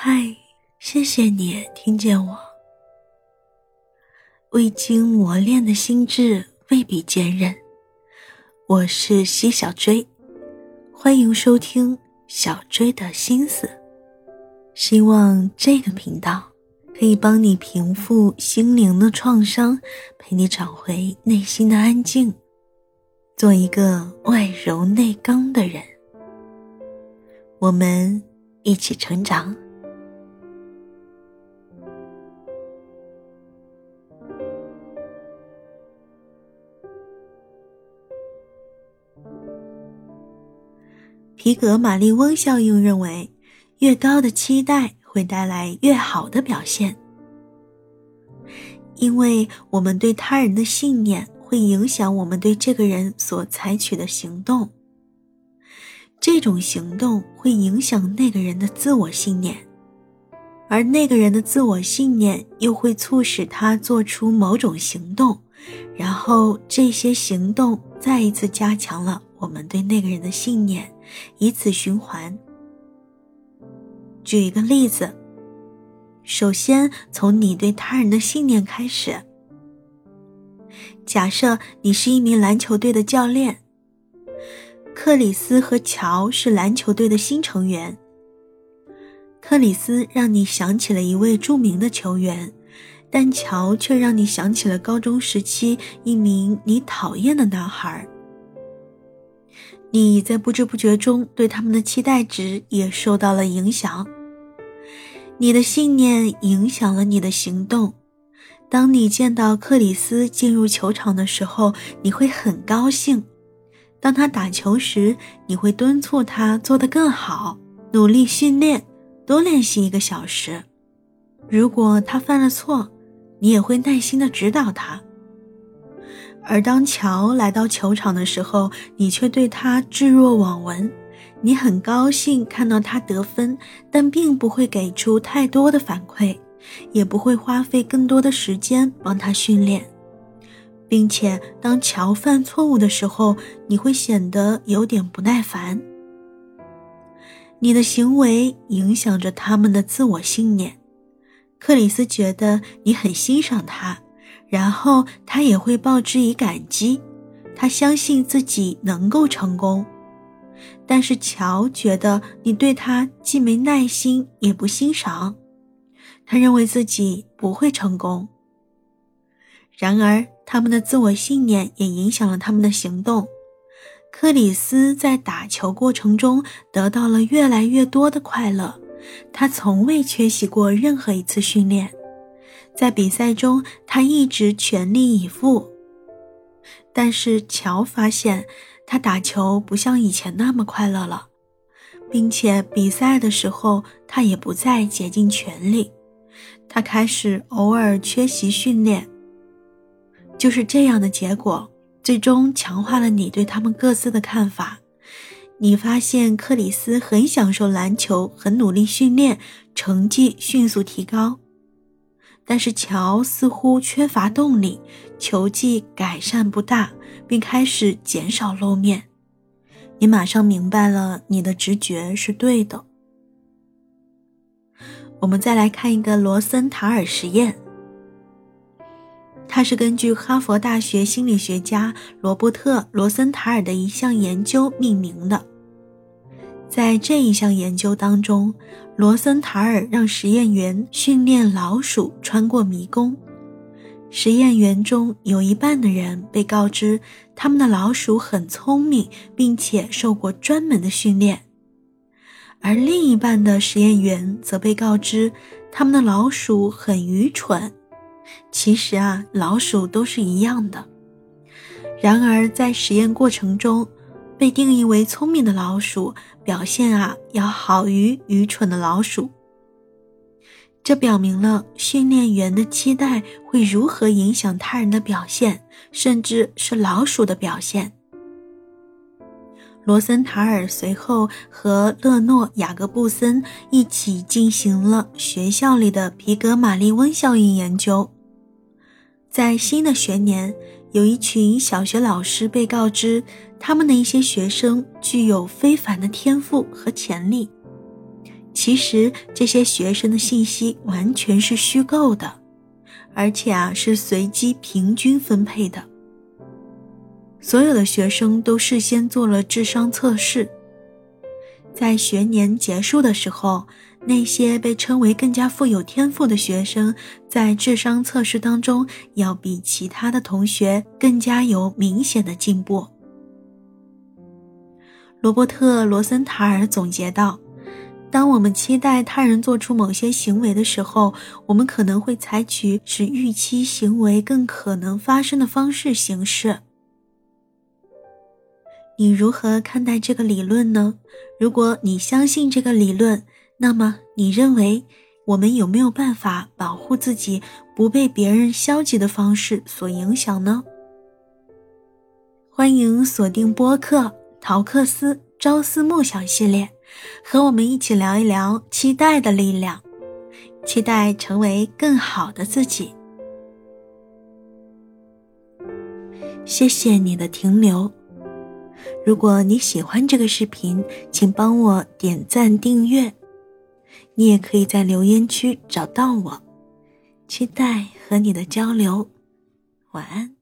嗨，谢谢你听见我。未经磨练的心智未必坚韧。我是西小追，欢迎收听小追的心思。希望这个频道可以帮你平复心灵的创伤，陪你找回内心的安静，做一个外柔内刚的人。我们一起成长。皮格马利翁效应认为，越高的期待会带来越好的表现，因为我们对他人的信念会影响我们对这个人所采取的行动，这种行动会影响那个人的自我信念，而那个人的自我信念又会促使他做出某种行动，然后这些行动再一次加强了我们对那个人的信念。以此循环。举一个例子，首先从你对他人的信念开始。假设你是一名篮球队的教练，克里斯和乔是篮球队的新成员。克里斯让你想起了一位著名的球员，但乔却让你想起了高中时期一名你讨厌的男孩。你在不知不觉中对他们的期待值也受到了影响。你的信念影响了你的行动。当你见到克里斯进入球场的时候，你会很高兴；当他打球时，你会敦促他做得更好，努力训练，多练习一个小时。如果他犯了错，你也会耐心的指导他。而当乔来到球场的时候，你却对他置若罔闻。你很高兴看到他得分，但并不会给出太多的反馈，也不会花费更多的时间帮他训练，并且当乔犯错误的时候，你会显得有点不耐烦。你的行为影响着他们的自我信念。克里斯觉得你很欣赏他。然后他也会报之以感激，他相信自己能够成功，但是乔觉得你对他既没耐心也不欣赏，他认为自己不会成功。然而，他们的自我信念也影响了他们的行动。克里斯在打球过程中得到了越来越多的快乐，他从未缺席过任何一次训练。在比赛中，他一直全力以赴。但是乔发现，他打球不像以前那么快乐了，并且比赛的时候，他也不再竭尽全力。他开始偶尔缺席训练。就是这样的结果，最终强化了你对他们各自的看法。你发现克里斯很享受篮球，很努力训练，成绩迅速提高。但是乔似乎缺乏动力，球技改善不大，并开始减少露面。你马上明白了，你的直觉是对的。我们再来看一个罗森塔尔实验，它是根据哈佛大学心理学家罗伯特·罗森塔尔的一项研究命名的。在这一项研究当中，罗森塔尔让实验员训练老鼠穿过迷宫。实验员中有一半的人被告知他们的老鼠很聪明，并且受过专门的训练，而另一半的实验员则被告知他们的老鼠很愚蠢。其实啊，老鼠都是一样的。然而在实验过程中，被定义为聪明的老鼠表现啊要好于愚蠢的老鼠。这表明了训练员的期待会如何影响他人的表现，甚至是老鼠的表现。罗森塔尔随后和勒诺·雅各布森一起进行了学校里的皮格马利翁效应研究，在新的学年。有一群小学老师被告知，他们的一些学生具有非凡的天赋和潜力，其实这些学生的信息完全是虚构的，而且啊是随机平均分配的。所有的学生都事先做了智商测试，在学年结束的时候，那些被称为更加富有天赋的学生，在智商测试当中要比其他的同学更加有明显的进步。罗伯特·罗森塔尔总结道。当我们期待他人做出某些行为的时候，我们可能会采取使预期行为更可能发生的方式行事。你如何看待这个理论呢？如果你相信这个理论，那么你认为我们有没有办法保护自己不被别人消极的方式所影响呢？欢迎锁定播客《陶克斯朝思暮想》系列。和我们一起聊一聊期待的力量，期待成为更好的自己。谢谢你的停留。如果你喜欢这个视频，请帮我点赞订阅。你也可以在留言区找到我，期待和你的交流。晚安。